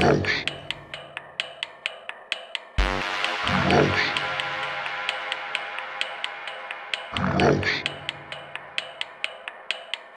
mãos. Mãos. Mãos.